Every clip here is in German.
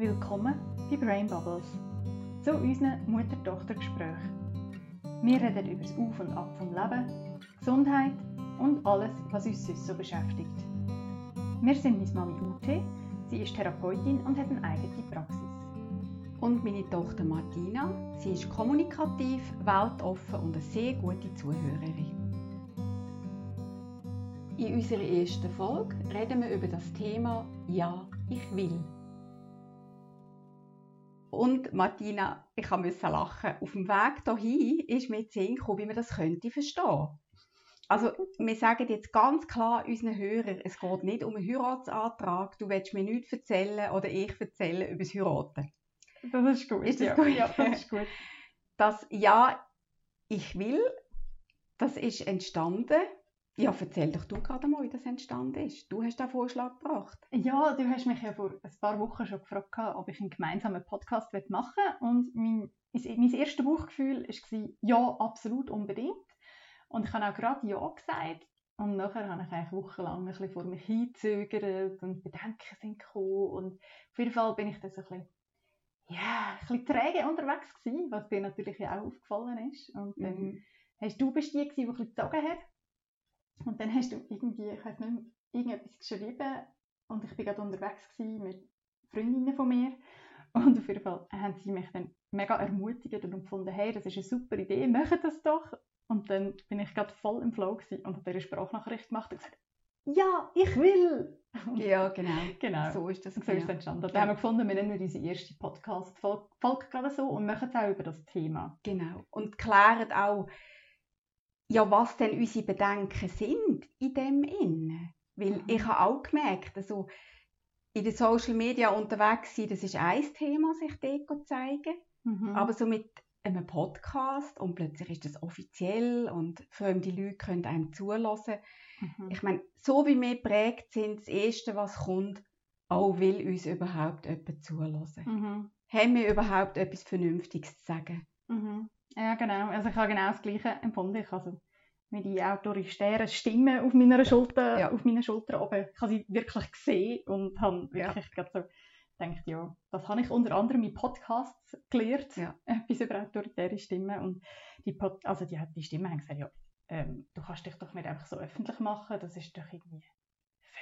Willkommen bei Brain Bubbles, zu unseren Mutter-Tochter-Gesprächen. Wir reden über das Auf und Ab vom Leben, Gesundheit und alles, was uns sonst so beschäftigt. Wir sind meine Mami Ute, sie ist Therapeutin und hat eine eigene Praxis. Und meine Tochter Martina, sie ist kommunikativ, weltoffen und eine sehr gute Zuhörerin. In unserer ersten Folge reden wir über das Thema Ja, ich will. Und Martina, ich musste lachen. Auf dem Weg dahin ist mir zu gekommen, wie man das könnte verstehen. Also, wir sagen jetzt ganz klar unseren Hörern, es geht nicht um einen Heiratsantrag, du willst mir nichts erzählen oder ich erzählen über das Heiraten. Das ist gut. Ist das ja. gut? Ja, das ist gut. Das Ja, ich will, das ist entstanden. Ja, erzähl doch du gerade mal, wie das entstanden ist. Du hast den Vorschlag gebracht. Ja, du hast mich ja vor ein paar Wochen schon gefragt, ob ich einen gemeinsamen Podcast machen will. Und mein, mein erstes Bauchgefühl war, ja, absolut unbedingt. Und ich habe auch gerade Ja gesagt. Und nachher habe ich eigentlich wochenlang ein bisschen vor mich hingezögert und Bedenken sind gekommen. Und auf jeden Fall bin ich dann so ein bisschen, ja, ein bisschen träge unterwegs gewesen, was dir natürlich auch aufgefallen ist. Und dann Mhm. hast du bist die, die ein bisschen gezogen hat. Und dann hast du irgendwie, ich weiß nicht mehr, irgendetwas geschrieben und ich bin gerade unterwegs mit Freundinnen von mir und auf jeden Fall haben sie mich dann mega ermutigt und gefunden, hey, das ist eine super Idee, macht das doch. Und dann bin ich gerade voll im Flow gewesen und habe eine Sprachnachricht gemacht und gesagt, ja, ich will. Ja, genau. genau. So ist das. So ist es genau. entstanden. Dann Ja. haben wir gefunden, wir nennen unsere erste Podcast-Folge gerade so und machen es auch über das Thema. Genau. Und klären auch, ja, was denn unsere Bedenken sind in dem Innen. Weil Mhm. ich habe auch gemerkt, also in den Social Media unterwegs sein, das ist ein Thema, sich dort zeigen. Mhm. Aber so mit einem Podcast und plötzlich ist das offiziell und fremde Leute können einem zulassen. Mhm. Ich meine, so wie wir prägt sind, das Erste, was kommt, oh, will uns überhaupt jemand zulassen? Mhm. Haben wir überhaupt etwas Vernünftiges zu sagen? Mhm. Ja, genau. Also ich habe genau das Gleiche empfunden. Ich habe so wie die autoritäre Stimme auf meiner Schulter, Ja. auf meiner Schulter oben. Ich habe sie wirklich gesehen und habe wirklich gerade so gedacht, ja, das habe ich unter anderem in Podcasts gelernt, Ja. etwas über autoritäre Stimmen. Und die, Pod also die, die Stimmen haben gesagt, ja, ähm, du kannst dich doch nicht einfach so öffentlich machen, das ist doch irgendwie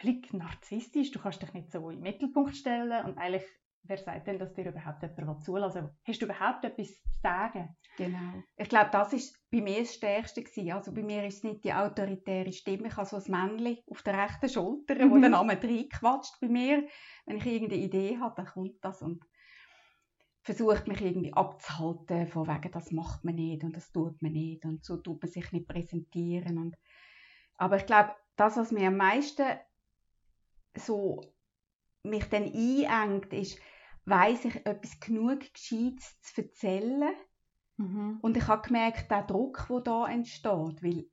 völlig narzisstisch, du kannst dich nicht so in den Mittelpunkt stellen und eigentlich, wer sagt denn, dass dir überhaupt jemand zulassen will? Hast du überhaupt etwas zu sagen? Genau. Ich glaube, das ist bei mir das Stärkste gewesen. Also bei mir ist es nicht die autoritäre Stimme. Ich habe so ein Männchen auf der rechten Schulter, Mhm. wo der Name reinquatscht bei mir. Wenn ich irgendeine Idee habe, dann kommt das und versucht mich irgendwie abzuhalten, von wegen, das macht man nicht und das tut man nicht und so tut man sich nicht präsentieren. Und aber ich glaube, das, was mir am meisten so mich dann einengt, ist, weiß ich etwas genug Gescheites zu erzählen Mhm. und ich habe gemerkt, der Druck, der da entsteht, weil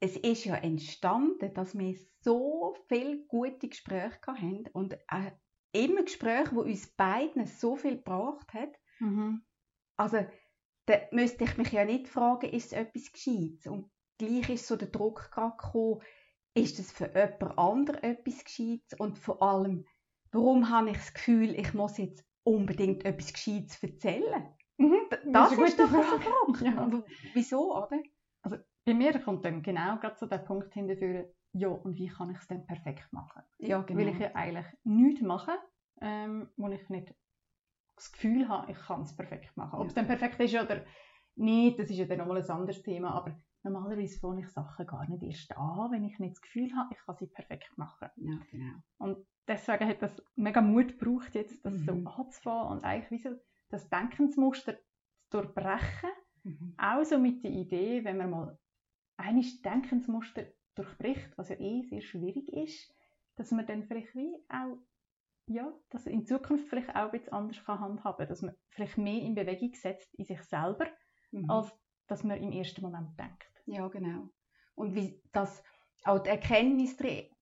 es ist ja entstanden, dass wir so viele gute Gespräche hatten und äh, immer Gespräche, wo uns beiden so viel gebracht hat. Mhm. Also da müsste ich mich ja nicht fragen, ist es etwas Gescheites? Und gleich ist so der Druck gerade gekommen, ist es für jemand anderes etwas Gescheites? Und vor allem, warum habe ich das Gefühl, ich muss jetzt unbedingt etwas Gescheites erzählen? Mhm. Das eine ist gute doch Frage. Druck. Ja. Wieso, oder? Bei mir kommt dann genau gerade so der Punkt hinterführen, ja, und wie kann ich es denn perfekt machen? Ja, genau. Weil ich ja eigentlich nichts mache, ähm, wo ich nicht das Gefühl habe, ich kann es perfekt machen. Ob Ja. es dann perfekt ist oder nicht, das ist ja dann nochmal ein anderes Thema, aber normalerweise fange ich Sachen gar nicht erst an, wenn ich nicht das Gefühl habe, ich kann sie perfekt machen. Ja, genau. Und deswegen hat das mega Mut gebraucht, jetzt das Mhm. so anzufangen und eigentlich wie so das Denkensmuster zu durchbrechen. Mhm. Auch so mit der Idee, wenn man mal ein Denkensmuster durchbricht, was ja eh sehr schwierig ist, dass man dann vielleicht wie auch, ja, dass in Zukunft vielleicht auch bisschen anders kann handhaben dass man vielleicht mehr in Bewegung setzt in sich selber, Mhm. als dass man im ersten Moment denkt. Ja, genau. Und wie das auch die Erkenntnis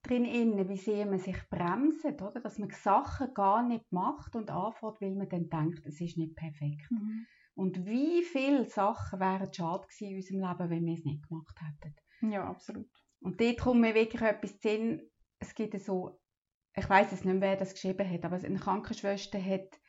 drin inne, wie sehr man sich bremst, oder? Dass man Sachen gar nicht macht und anfängt, weil man dann denkt, es ist nicht perfekt. Und wie viele Sachen wären schade gewesen in unserem Leben, wenn wir es nicht gemacht hätten. Ja, absolut. Und dort kommt mir wirklich etwas Sinn. Es gibt so, ich weiß es nicht mehr, wer das geschrieben hat, aber eine Krankenschwester hat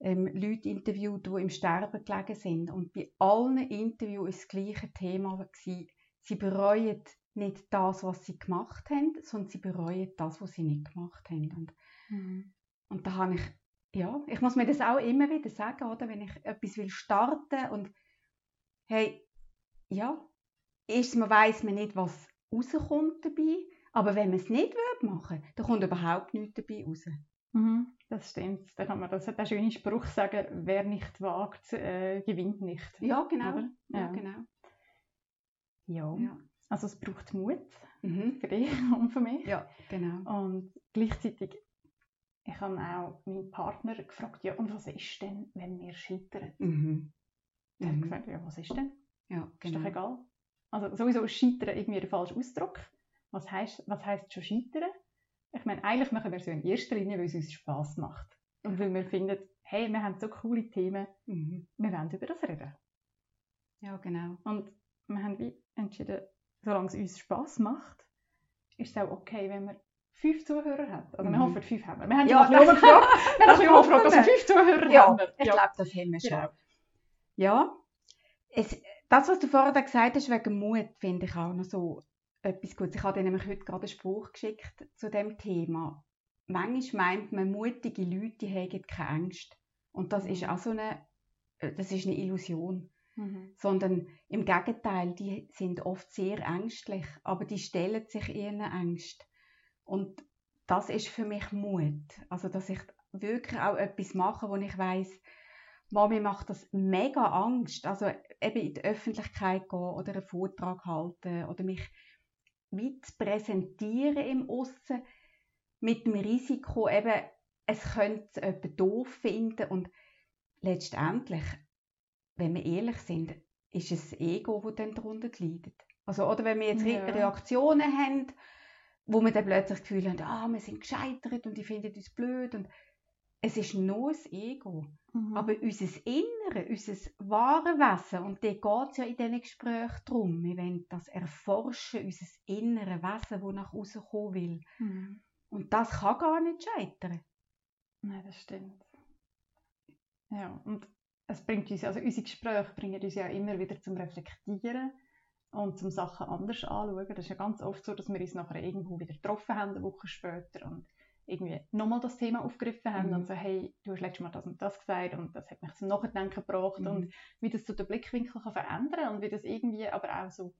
ähm, Leute interviewt, die im Sterben gelegen sind. Und bei allen Interviews war das gleiche Thema. Gewesen. Sie bereuen nicht das, was sie gemacht haben, sondern sie bereuen das, was sie nicht gemacht haben. Und, mhm. und da habe ich, ja, ich muss mir das auch immer wieder sagen, oder? wenn ich etwas will starten und hey, ja, erstmal weiß man nicht, was rauskommt dabei, aber wenn man es nicht machen will, dann kommt überhaupt nichts dabei raus. Mhm, das stimmt. Da kann man das hat einen schönen Spruch sagen, wer nicht wagt, äh, gewinnt nicht. Ja, genau. Ja. ja. genau. Ja. ja. Also es braucht Mut mhm. für dich und für mich. Ja, genau. Und gleichzeitig, ich habe auch meinen Partner gefragt, ja, und was ist denn, wenn wir scheitern? Mhm. Er hat mhm. gesagt, ja, was ist denn? Ja, genau. Ist doch genau. egal. Also sowieso ist Scheitern irgendwie der falsche Ausdruck. Was heißt, was heißt schon Scheitern? Ich meine, eigentlich machen wir es in erster Linie, weil es uns Spass macht. Und weil wir finden, hey, wir haben so coole Themen, mhm. wir wollen über das reden. Ja, genau. Und wir haben wie entschieden, solange es uns Spass macht, ist es auch okay, wenn wir fünf Zuhörer haben. Also mhm. wir hoffen, fünf haben wir. Wir haben ja, ja gefragt, wir haben gefragt, dass wir fünf Zuhörer ja, haben. Ich ja. glaube, das haben wir schon. Genau. Ja, es, das, was du vorher gesagt hast, wegen Mut, finde ich auch noch so etwas Gutes. Ich habe dir nämlich heute gerade einen Spruch geschickt zu dem Thema. Manchmal meint man, mutige Leute die haben keine Angst. Und das ist auch so eine, äh, das ist eine Illusion. Mhm. Sondern im Gegenteil, die sind oft sehr ängstlich, aber die stellen sich ihren Angst. Und das ist für mich Mut. Also, dass ich wirklich auch etwas mache, wo ich weiß, mir macht das mega Angst. Also eben in die Öffentlichkeit gehen oder einen Vortrag halten oder mich weit präsentieren im Aussen mit dem Risiko eben, es könnte jemand doof finden und letztendlich wenn wir ehrlich sind, ist es das Ego, das dann darunter leidet. Also, oder wenn wir jetzt ja. Reaktionen haben, wo wir dann plötzlich das Gefühl haben, ah, wir sind gescheitert und die finden uns blöd. Und es ist nur das Ego. Mhm. Aber unser Innere, unser wahre Wesen, und da geht es ja in diesen Gesprächen darum, wir wollen das erforschen, unser innere Wesen, das nach außen kommen will. Mhm. Und das kann gar nicht scheitern. Nein, das stimmt. Ja, und es bringt uns, also unsere Gespräche bringen uns ja immer wieder zum Reflektieren und zum Sachen anders anschauen. Das ist ja ganz oft so, dass wir uns nachher irgendwo wieder getroffen haben, eine Woche später und irgendwie nochmal das Thema aufgegriffen haben mhm. und so, hey, du hast letztes Mal das und das gesagt und das hat mich zum Nachdenken gebracht mhm. und wie das so den Blickwinkel kann verändern und wie das irgendwie aber auch so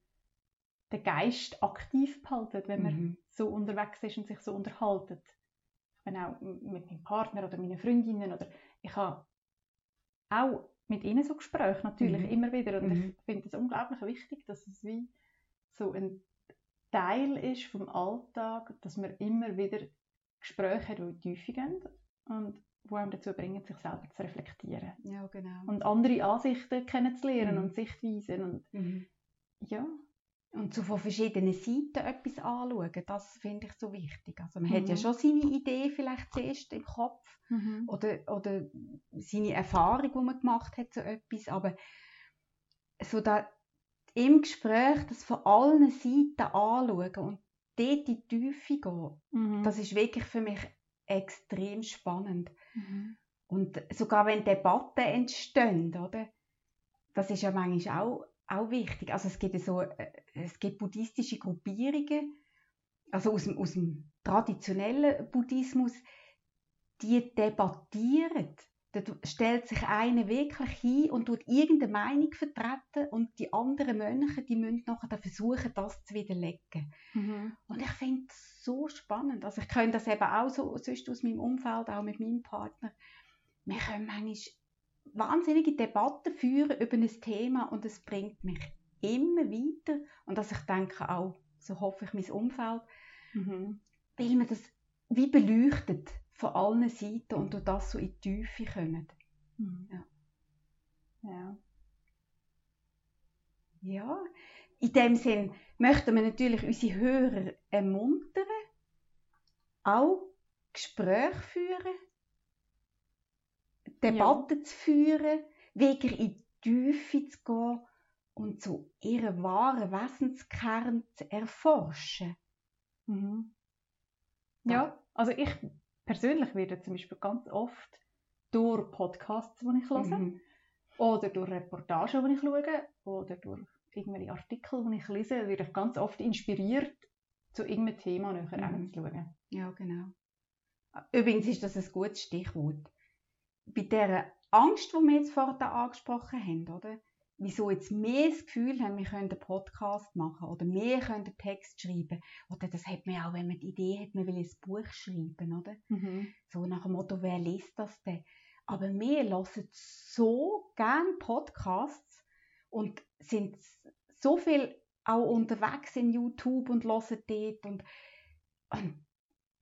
den Geist aktiv behalten, wenn man mhm. so unterwegs ist und sich so unterhaltet. Ich bin auch mit meinem Partner oder meinen Freundinnen oder ich habe auch mit ihnen so Gespräche natürlich mhm. immer wieder. Und mhm. ich finde es unglaublich wichtig, dass es wie so ein Teil ist vom Alltag, dass man immer wieder Gespräche hat, die Tiefe gehen und die einem dazu bringen, sich selber zu reflektieren. Ja, genau. Und andere Ansichten kennenzulernen mhm. und Sichtweisen. Und mhm. ja, und so von verschiedenen Seiten etwas anschauen, das finde ich so wichtig. Also man mhm. hat ja mhm. schon seine Idee vielleicht zuerst im Kopf mhm. oder, oder seine Erfahrung, die man gemacht hat zu etwas, aber so da im Gespräch das von allen Seiten anschauen und dort in die Tiefe gehen, mhm. das ist wirklich für mich extrem spannend. Mhm. Und sogar wenn Debatten entstehen, oder? Das ist ja manchmal auch auch wichtig. Also es gibt so, äh, es gibt buddhistische Gruppierungen, also aus dem, aus dem traditionellen Buddhismus, die debattieren. Da stellt sich einer wirklich hin und tut irgendeine Meinung vertreten und die anderen Mönche, die müssen nachher versuchen, das zu widerlegen. Mhm. Und ich finde es so spannend. Also ich kenne das eben auch so sonst aus meinem Umfeld, auch mit meinem Partner. Wir können manchmal wahnsinnige Debatten führen über ein Thema und es bringt mich immer weiter und dass ich denke auch, so hoffe ich mein Umfeld, mhm. weil man das wie beleuchtet von allen Seiten und durch das so in die Tiefe kommen. Mhm. Ja. ja. Ja, in dem Sinn möchten wir natürlich unsere Hörer ermuntern, auch Gespräche führen, Debatten ja. zu führen, wirklich in die Tiefe zu gehen und so ihren wahren Wesenskern zu erforschen. Mhm. Ja, also ich persönlich werde zum Beispiel ganz oft durch Podcasts, die ich höre, Mhm. oder durch Reportagen, die ich schaue, oder durch irgendwelche Artikel, die ich lese, werde ich ganz oft inspiriert, zu irgendeinem Thema näher Mhm. hinzuschauen. Ja, genau. Übrigens ist das ein gutes Stichwort. Bei dieser Angst, die wir jetzt vorher angesprochen haben, oder? Wieso jetzt wir das Gefühl haben, wir können einen Podcast machen oder wir können einen Text schreiben. Oder das hat man auch, wenn man die Idee hat, man will ein Buch schreiben, oder? So nach dem Motto, wer liest das denn? Aber wir hören so gerne Podcasts und sind so viel auch unterwegs in YouTube und hören dort und, und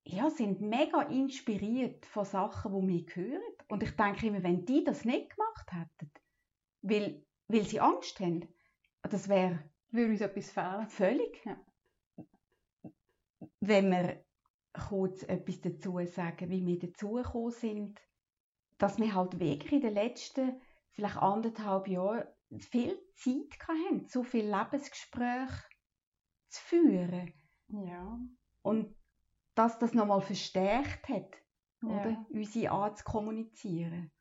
ja, sind mega inspiriert von Sachen, die wir hören. Und ich denke immer, wenn die das nicht gemacht hätten, weil, weil sie Angst haben, das wäre Würde uns etwas fehlen. völlig. Ja. Wenn wir kurz etwas dazu sagen, wie wir dazugekommen sind, dass wir halt wirklich in den letzten vielleicht anderthalb Jahren viel Zeit hatten, so viele Lebensgespräche zu führen. Ja. Und dass das nochmal verstärkt hat, Ja. oder? unsere Art zu kommunizieren.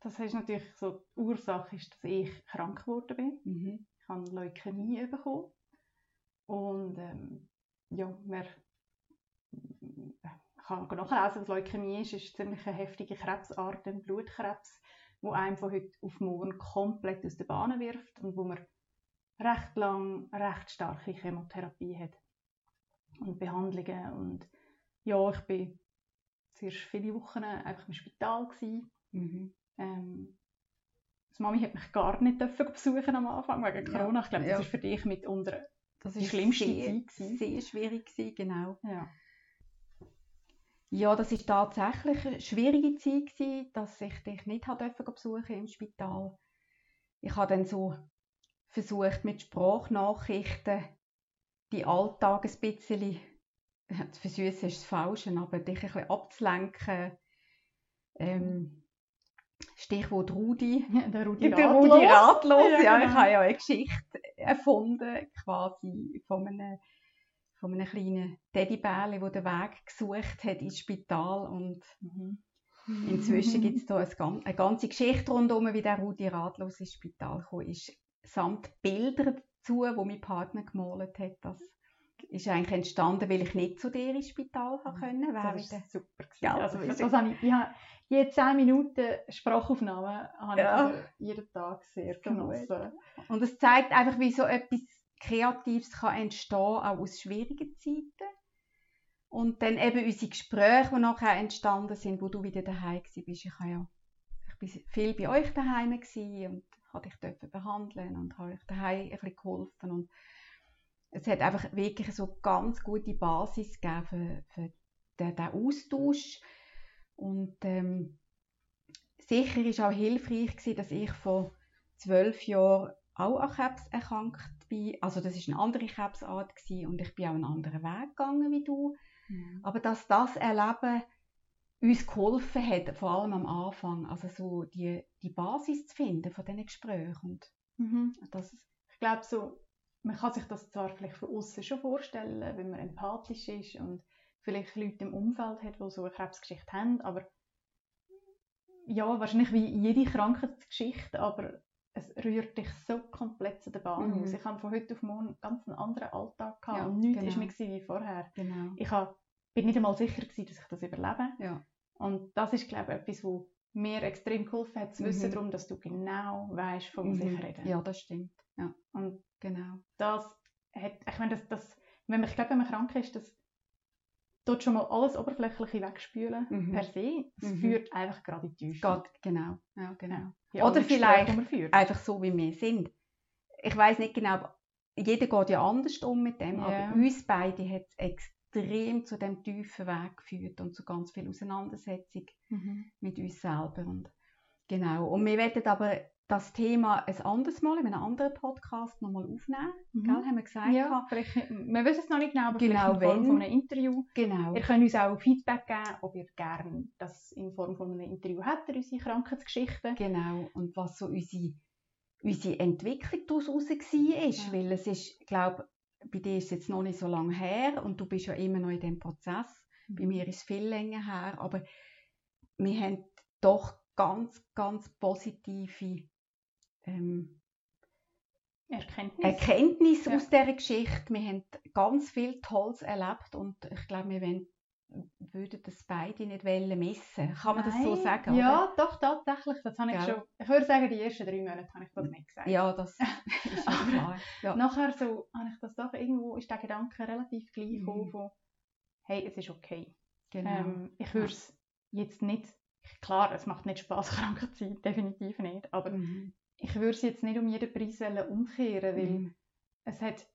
Das ist natürlich so, die Ursache ist, dass ich krank geworden bin. Mhm. Ich habe Leukämie bekommen. Und ähm, ja, wer ich kann nachlesen, was Leukämie ist, ist ziemlich eine heftige Krebsart, ein Blutkrebs, wo einem von heute auf morgen komplett aus der Bahn wirft und wo man recht lang recht starke Chemotherapie hat und Behandlungen und ja, ich bin zuerst viele Wochen einfach im Spital gewesen. Mhm. Ähm, die Mami hat mich gar nicht besuchen am Anfang wegen Ja, Corona. Ich glaube, das ja. ist für dich mitunter Das Die schlimmste sehr, Zeit gewesen. sehr schwierig gewesen, genau. ja. Ja, das ist tatsächlich eine schwierige Zeit gewesen, dass ich dich nicht dürfen besuchen im Spital. Ich habe dann so versucht mit Sprachnachrichten die Alltag ein bisschen ja, zu versüßen ist das Falsche, aber dich ein bisschen abzulenken. Ähm, Stichwort Rudi. Der Rudi Der Ratlos. Rudi Ratlos, Ja, ja, genau. ich habe ja eine Geschichte erfunden, quasi von einem, von einem kleinen Teddybärli, der den Weg gesucht hat ins Spital und Mhm. inzwischen gibt es da eine ganze Geschichte rundherum, wie der Rudi Ratlos ins Spital gekommen ist, samt Bilder dazu, wo mein Partner gemalt hat. Das ist eigentlich entstanden, weil ich nicht zu dir ins Spital haben können. Wäre Das war super. Ja, also, das das, habe ich, ich habe je 10 Minuten Sprachaufnahme habe Ja. ich also jeden Tag sehr genossen. Und es zeigt einfach, wie so etwas Kreatives kann entstehen, auch aus schwierigen Zeiten. Und dann eben unsere Gespräche, die nachher entstanden sind, wo du wieder daheim warst. Ich, habe ja, ich bin viel bei euch daheim und habe dich dort behandeln und habe euch daheim ein bisschen geholfen. Und es hat einfach wirklich so ganz gute Basis gegeben für, für den, den Austausch. Und ähm, sicher war auch hilfreich, gewesen, dass ich vor zwölf Jahren auch an Krebs erkrankt bin. Also das ist eine andere Krebsart gewesen und ich bin auch einen anderen Weg gegangen wie du. Aber dass das Erleben uns geholfen hat, vor allem am Anfang, also so die, die Basis zu finden von diesen Gesprächen. Und Mhm. das, Ich glaube so, man kann sich das zwar vielleicht von außen schon vorstellen, wenn man empathisch ist und vielleicht Leute im Umfeld hat, die so eine Krebsgeschichte haben, aber ja, wahrscheinlich wie jede Krankheitsgeschichte, aber es rührt dich so komplett zu der Bahn Mhm. aus. Ich habe von heute auf morgen einen ganz anderen Alltag gehabt Ja, und nichts genau. war mehr wie vorher. genau. Ich habe, bin nicht einmal sicher gewesen, dass ich das überlebe. Ja. Und das ist, glaube ich, etwas, wo mir extrem geholfen hat, zu wissen Mhm. darum, dass du genau weißt, von was ich Mhm. rede. Ja, das stimmt. Ja, Und genau. das hat, ich meine, das, das, wenn man, ich glaube, wenn man krank ist, das tut schon mal alles Oberflächliche wegspülen, Mhm. per se. Es Mhm. führt einfach gerade in die Tiefe. Genau. Ja, genau. Ja. Die Oder vielleicht einfach so, wie wir sind. Ich weiß nicht genau, jeder geht ja anders um mit dem, Ja. aber uns beide hat es extrem zu dem tiefen Weg geführt und zu ganz viel Auseinandersetzung Mhm. mit uns selber. Und, genau. Und wir werden aber das Thema ein anderes Mal in einem anderen Podcast nochmal aufnehmen. Mhm. Gell, haben wir gesagt. Ja, vielleicht, wir wissen es noch nicht genau, aber Genau, in Form wenn. von einem Interview. Genau. Ihr könnt uns auch Feedback geben, ob ihr gerne das in Form von einem Interview hättet, unsere Krankheitsgeschichten. Genau, und was so unsere, unsere Entwicklung daraus raus war. Ja. Weil es ist, ich glaube, bei dir ist es jetzt noch nicht so lange her und du bist ja immer noch in dem Prozess. Bei mir ist es viel länger her, aber wir haben doch ganz, ganz positive ähm, Erkenntnis. Erkenntnis Ja. aus dieser Geschichte. Wir haben ganz viel Tolles erlebt und ich glaube, wir wollen, würden das beide nicht wollen missen. Kann man das so Nein. sagen? Ja, doch, tatsächlich. Das habe ich Gell? schon. Ich würde sagen, die ersten drei Monate habe ich das nicht gesagt. Oder? Ja, das ist klar. Ja. Nachher so, habe ich das doch irgendwo, ist der Gedanke relativ gleich Mhm. von, hey, es ist okay. Genau. Ähm, ich würde es jetzt nicht, klar, es macht nicht Spaß, krank zu sein, definitiv nicht, aber Mhm. Ich würde es jetzt nicht um jeden Preis umkehren, weil Mhm. es hat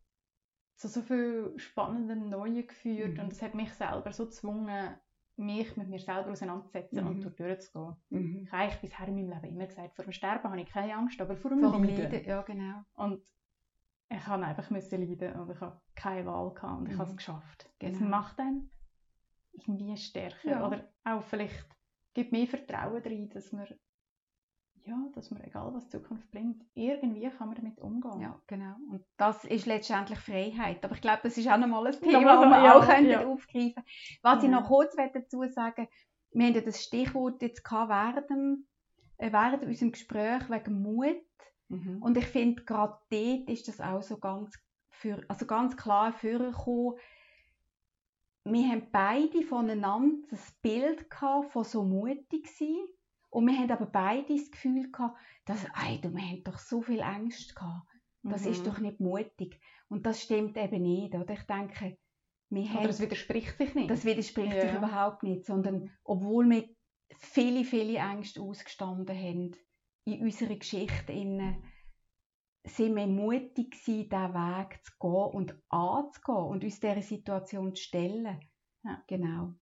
zu so viel spannenden Neuen geführt Mhm. und es hat mich selber so gezwungen, mich mit mir selber auseinanderzusetzen Mhm. und durch durchzugehen. Mhm. Ich habe eigentlich bisher in meinem Leben immer gesagt, vor dem Sterben habe ich keine Angst, aber vor dem Vor dem Leiden. Leiden, ja genau. Und ich habe einfach müssen leiden und ich habe keine Wahl gehabt und ich habe es Mhm. geschafft. Genau. Es macht dann irgendwie stärker Ja. oder auch vielleicht gibt mehr Vertrauen rein, dass man ja, dass man egal was die Zukunft bringt, irgendwie kann man damit umgehen. Ja, genau. Und das ist letztendlich Freiheit. Aber ich glaube, das ist auch nochmal ein Thema, was das wir ja, auch könnten ja. aufgreifen Was ich Ja. noch kurz dazu sagen wir haben ja das Stichwort jetzt gehabt während, äh, während unserem Gespräch wegen Mut. Und ich finde, gerade dort ist das auch so ganz, für, also ganz klar vorgekommen. Wir haben beide voneinander das Bild gehabt, von so mutig sein. Und wir haben aber beide das Gefühl gehabt, dass, ey, du, wir haben doch so viel Angst gehabt. Das Mhm. ist doch nicht mutig. Und das stimmt eben nicht. Oder? Ich denke, wir Oder haben es widerspricht sich nicht. das widerspricht sich Ja. überhaupt nicht, sondern obwohl wir viele, viele Ängste ausgestanden haben in unserer Geschichte, innen, sind wir mutig gewesen, diesen Weg zu gehen und anzugehen und uns dieser Situation zu stellen. Ja. Genau.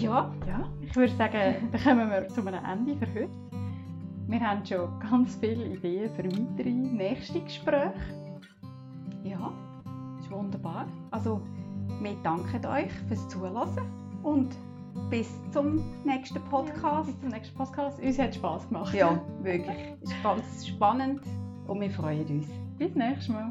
Ja, Ja, ich würde sagen, dann kommen wir zu einem Ende für heute. Wir haben schon ganz viele Ideen für weitere nächste Gespräche. ja, ist wunderbar. Also, wir danken euch fürs Zuhören und bis zum nächsten Podcast. Bis zum nächsten Podcast. Uns hat es Spass gemacht. Ja, wirklich. Ist ganz spannend und wir freuen uns. Bis nächstes Mal.